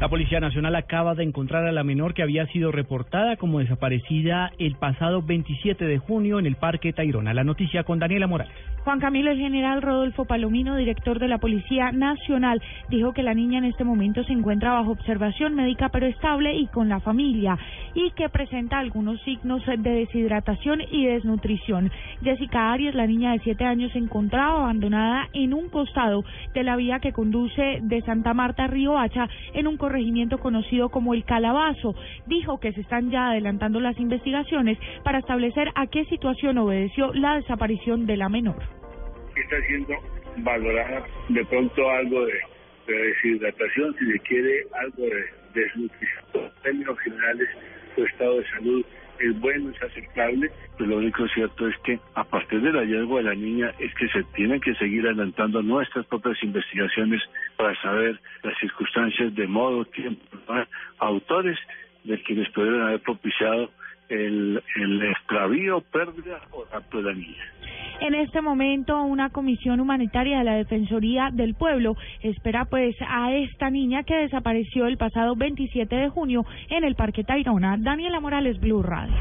La Policía Nacional acaba de encontrar a la menor que había sido reportada como desaparecida el pasado 27 de junio en el Parque Tayrona. La noticia con Daniela Morales. Juan Camilo, el general Rodolfo Palomino, director de la Policía Nacional, dijo que la niña en este momento se encuentra bajo observación médica pero estable y con la familia y que presenta algunos signos de deshidratación y desnutrición. Jessica Arias, la niña de 7 años, se encontraba abandonada en un costado de la vía que conduce de Santa Marta a Río Hacha en un regimiento conocido como el Calabazo. Dijo que se están ya adelantando las investigaciones para establecer a qué situación obedeció la desaparición de la menor. Está siendo valorada de pronto algo de, deshidratación, si se quiere algo de desnutrición. En términos generales, su estado de salud es bueno, es aceptable. Pues lo único cierto es que a partir del hallazgo de la niña es que se tienen que seguir adelantando nuestras propias investigaciones para saber las circunstancias de modo, tiempo, autores de quienes pudieron haber propiciado el, el extravío, pérdida o rapto de la niña. En este momento, una comisión humanitaria de la Defensoría del Pueblo espera pues a esta niña que desapareció el pasado 27 de junio en el Parque Tayrona. Daniela Morales, Blue Radio.